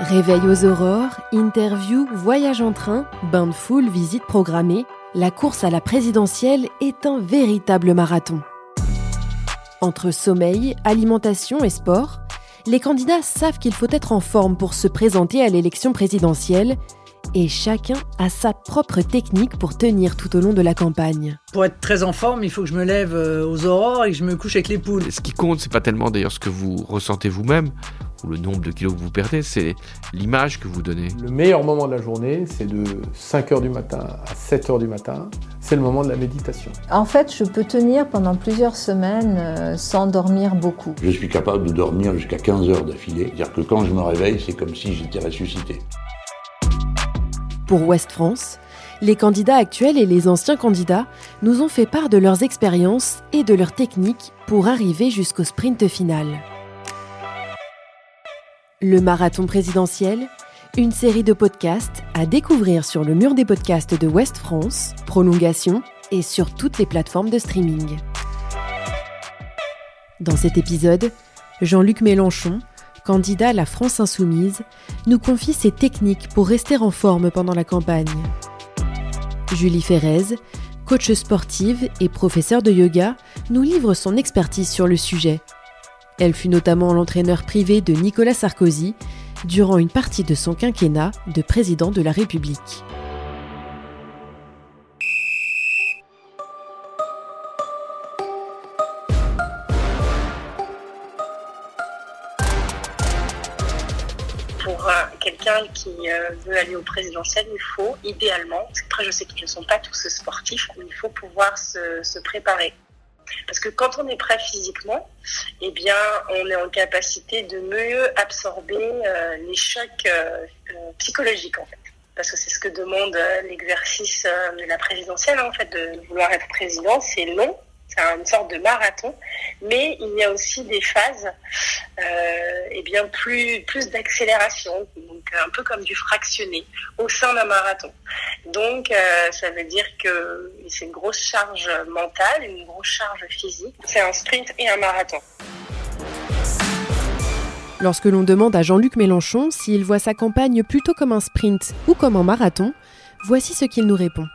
Réveil aux aurores, interview, voyage en train, bain de foule, visite programmée, la course à la présidentielle est un véritable marathon. Entre sommeil, alimentation et sport, les candidats savent qu'il faut être en forme pour se présenter à l'élection présidentielle et chacun a sa propre technique pour tenir tout au long de la campagne. Pour être très en forme, il faut que je me lève euh, aux aurores et que je me couche avec les poules. Ce qui compte, c'est pas tellement d'ailleurs ce que vous ressentez vous-même ou le nombre de kilos que vous perdez, c'est l'image que vous donnez. Le meilleur moment de la journée, c'est de 5h du matin à 7h du matin. C'est le moment de la méditation. En fait, je peux tenir pendant plusieurs semaines euh, sans dormir beaucoup. Je suis capable de dormir jusqu'à 15 heures d'affilée. C'est-à-dire que quand je me réveille, c'est comme si j'étais ressuscité. Pour Ouest France, les candidats actuels et les anciens candidats nous ont fait part de leurs expériences et de leurs techniques pour arriver jusqu'au sprint final. Le marathon présidentiel, une série de podcasts à découvrir sur le mur des podcasts de Ouest France, prolongation et sur toutes les plateformes de streaming. Dans cet épisode, Jean-Luc Mélenchon, candidat à la France insoumise, nous confie ses techniques pour rester en forme pendant la campagne. Julie Ferrez, coach sportive et professeure de yoga, nous livre son expertise sur le sujet. Elle fut notamment l'entraîneur privé de Nicolas Sarkozy durant une partie de son quinquennat de président de la République. pour euh, quelqu'un qui euh, veut aller au présidentiel, il faut idéalement, après je sais qu'ils ne sont pas tous sportifs, mais il faut pouvoir se, se, préparer. Parce que quand on est prêt physiquement, eh bien, on est en capacité de mieux absorber euh, les chocs euh, euh, psychologiques en fait. Parce que c'est ce que demande l'exercice de la présidentielle, hein, en fait, de vouloir être président, c'est long, c'est une sorte de marathon, mais il y a aussi des phases, euh, et bien plus plus d'accélération, donc un peu comme du fractionné au sein d'un marathon. Donc euh, ça veut dire que c'est une grosse charge mentale, une grosse charge physique. C'est un sprint et un marathon. Lorsque l'on demande à Jean-Luc Mélenchon s'il voit sa campagne plutôt comme un sprint ou comme un marathon, voici ce qu'il nous répond.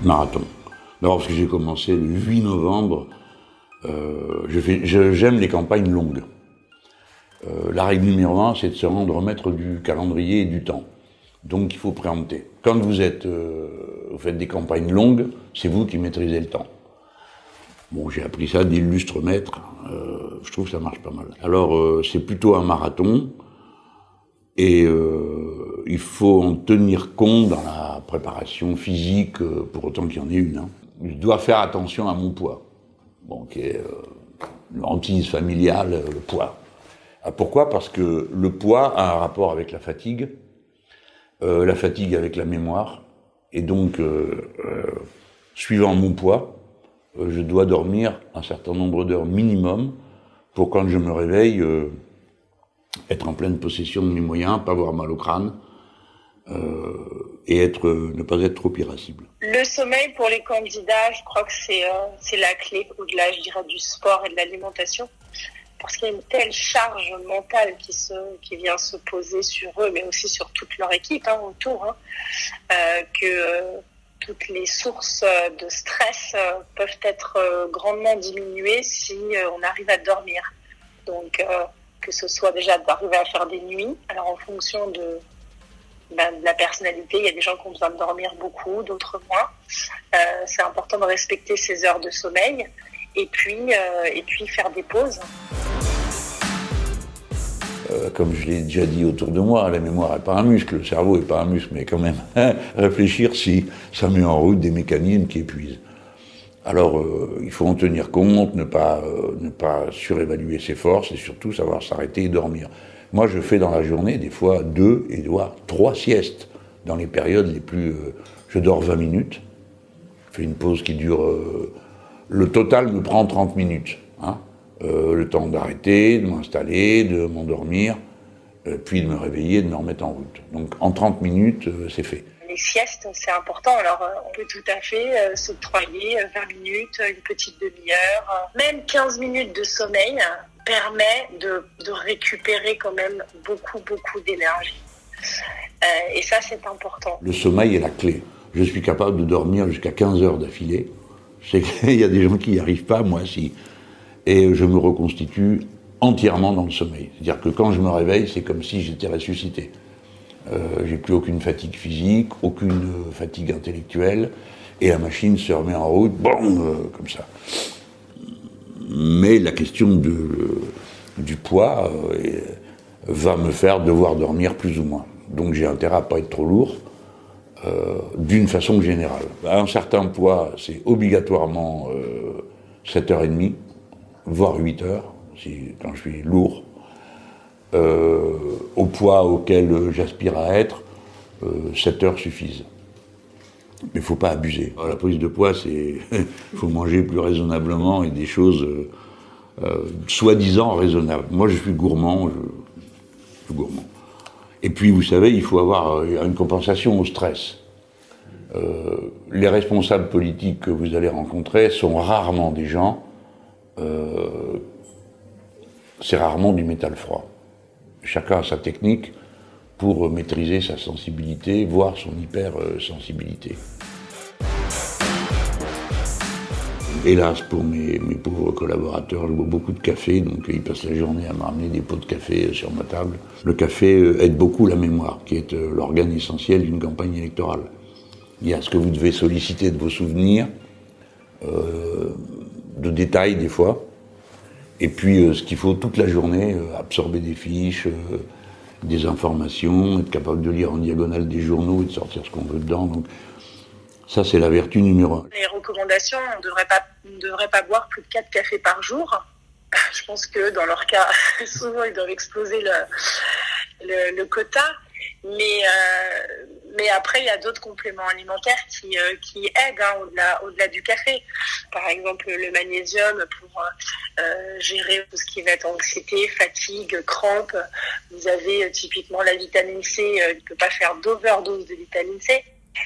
Marathon. D'abord parce que j'ai commencé le 8 novembre. Euh, J'aime les campagnes longues. Euh, la règle numéro un, c'est de se rendre remettre du calendrier et du temps. Donc il faut préempter. Quand vous êtes, euh, vous faites des campagnes longues, c'est vous qui maîtrisez le temps. Bon, j'ai appris ça d'illustres maîtres. Euh, je trouve que ça marche pas mal. Alors c'est plutôt un marathon et il faut en tenir compte dans la préparation physique, pour autant qu'il y en ait une. Hein je dois faire attention à mon poids. Bon, qui est euh, une hantise familiale, euh, le poids. Ah, pourquoi? Parce que le poids a un rapport avec la fatigue, euh, la fatigue avec la mémoire, et donc, euh, euh suivant mon poids, je dois dormir un certain nombre d'heures minimum pour quand je me réveille, être en pleine possession de mes moyens, pas avoir mal au crâne, et être, ne pas être trop irascible. Le sommeil pour les candidats, je crois que c'est euh, la clé au-delà, je dirais, du sport et de l'alimentation, parce qu'il y a une telle charge mentale qui se qui vient se poser sur eux, mais aussi sur toute leur équipe hein, autour, hein, euh, que euh, toutes les sources de stress euh, peuvent être euh, grandement diminuées si on arrive à dormir. Donc que ce soit déjà d'arriver à faire des nuits, alors en fonction de ben, de la personnalité. Il y a des gens qui ont besoin de dormir beaucoup, d'autres moins. Euh, c'est important de respecter ses heures de sommeil et puis, euh, et puis faire des pauses. Euh, comme je l'ai déjà dit autour de moi, la mémoire n'est pas un muscle, le cerveau n'est pas un muscle, mais quand même, réfléchir si ça met en route des mécanismes qui épuisent. Alors, il faut en tenir compte, ne pas, ne pas surévaluer ses forces et surtout savoir s'arrêter et dormir. Moi, je fais dans la journée des fois deux et voire trois siestes dans les périodes les plus. Euh, je dors 20 minutes, je fais une pause qui dure. Euh, le total me prend 30 minutes. Hein, euh, le temps d'arrêter, de m'installer, de m'endormir, euh, puis de me réveiller, de me remettre en route. Donc en 30 minutes, euh, c'est fait. Les siestes, c'est important. Alors, euh, on peut tout à fait s'octroyer 20 minutes, une petite demi-heure, même 15 minutes de sommeil permet de, récupérer quand même beaucoup, beaucoup d'énergie. Euh, et ça, c'est important. Le sommeil est la clé. Je suis capable de dormir jusqu'à 15 heures d'affilée. Qu'il y a des gens qui n'y arrivent pas, moi si. Et je me reconstitue entièrement dans le sommeil. C'est-à-dire que quand je me réveille, c'est comme si j'étais ressuscité. Euh, j'ai plus aucune fatigue physique, aucune fatigue intellectuelle, et la machine se remet en route, bon, euh, comme ça. Mais la question du poids euh, va me faire devoir dormir plus ou moins. Donc j'ai intérêt à pas être trop lourd, euh, d'une façon générale. À un certain poids, c'est obligatoirement 7h30, voire 8h, si, quand je suis lourd. au poids auquel j'aspire à être, 7 heures suffisent. Mais il ne faut pas abuser. La prise de poids, c'est. Faut manger plus raisonnablement et des choses euh, euh, soi-disant raisonnables. Moi, je suis gourmand. Je, suis gourmand. Et puis, vous savez, il faut avoir euh, une compensation au stress. les responsables politiques que vous allez rencontrer sont rarement des gens. c'est rarement du métal froid. Chacun a sa technique pour maîtriser sa sensibilité, voire son hypersensibilité. Hélas, pour mes, pauvres collaborateurs, je bois beaucoup de café, donc ils passent la journée à m'amener des pots de café sur ma table. Le café euh, aide beaucoup la mémoire, qui est euh, l'organe essentiel d'une campagne électorale. Il y a ce que vous devez solliciter de vos souvenirs, euh, de détails des fois, et puis ce qu'il faut toute la journée, absorber des fiches, des informations, être capable de lire en diagonale des journaux et de sortir ce qu'on veut dedans. Donc, ça, c'est la vertu numéro un. Les recommandations, on ne devrait pas boire plus de 4 cafés par jour. Je pense que dans leur cas, souvent, ils doivent exploser le, le, le quota. Mais, euh, mais après, il y a d'autres compléments alimentaires qui, euh, qui aident hein, au-delà, au-delà du café. Par exemple, le magnésium pour euh, gérer tout ce qui va être anxiété, fatigue, crampes. Vous avez typiquement la vitamine C, il ne peut pas faire d'overdose de vitamine C.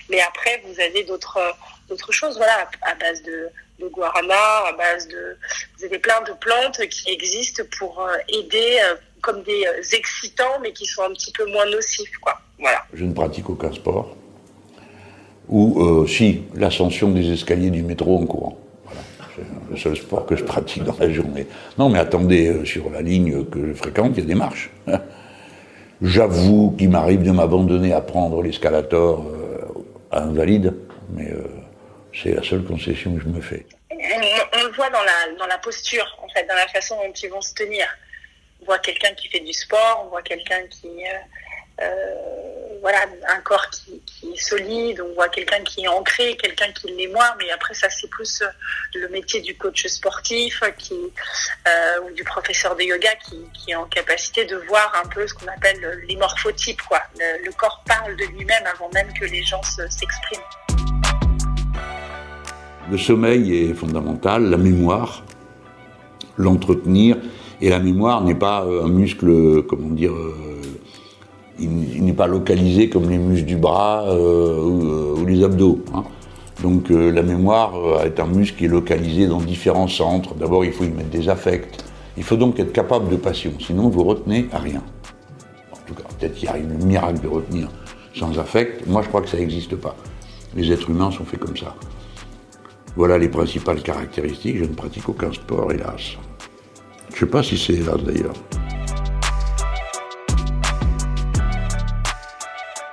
Mais après, vous avez d'autres, d'autres choses, voilà, à base de, de guarana, à base de... Vous avez plein de plantes qui existent pour aider comme des euh, excitants, mais qui sont un petit peu moins nocifs. Quoi. Voilà. Je ne pratique aucun sport. Ou euh, si, l'ascension des escaliers du métro en courant. Voilà. C'est le seul sport que je pratique dans la journée. Non, mais attendez, euh, sur la ligne que je fréquente, il y a des marches. J'avoue qu'il m'arrive de m'abandonner à prendre l'escalator à invalide, mais c'est la seule concession que je me fais. On, le voit dans la, dans la posture, en fait, dans la façon dont ils vont se tenir on voit quelqu'un qui fait du sport, on voit quelqu'un qui, euh, euh, voilà, un corps qui, est solide, on voit quelqu'un qui est ancré, quelqu'un qui l'est moins, mais après ça c'est plus euh, le métier du coach sportif qui, ou du professeur de yoga qui, est en capacité de voir un peu ce qu'on appelle les. Quoi. Le, corps parle de lui-même avant même que les gens s'expriment. le sommeil est fondamental, la mémoire, l'entretenir et la mémoire n'est pas euh, un muscle, comment dire, euh, il, n'est pas localisé comme les muscles du bras euh, ou, les abdos. Hein. Donc la mémoire est un muscle qui est localisé dans différents centres. D'abord, il faut y mettre des affects. Il faut donc être capable de passion, sinon vous retenez à rien. En tout cas, peut-être qu'il y a un miracle de retenir sans affect. Moi, je crois que ça n'existe pas. Les êtres humains sont faits comme ça. Voilà les principales caractéristiques. Je ne pratique aucun sport, hélas. Je ne sais pas si c'est là d'ailleurs.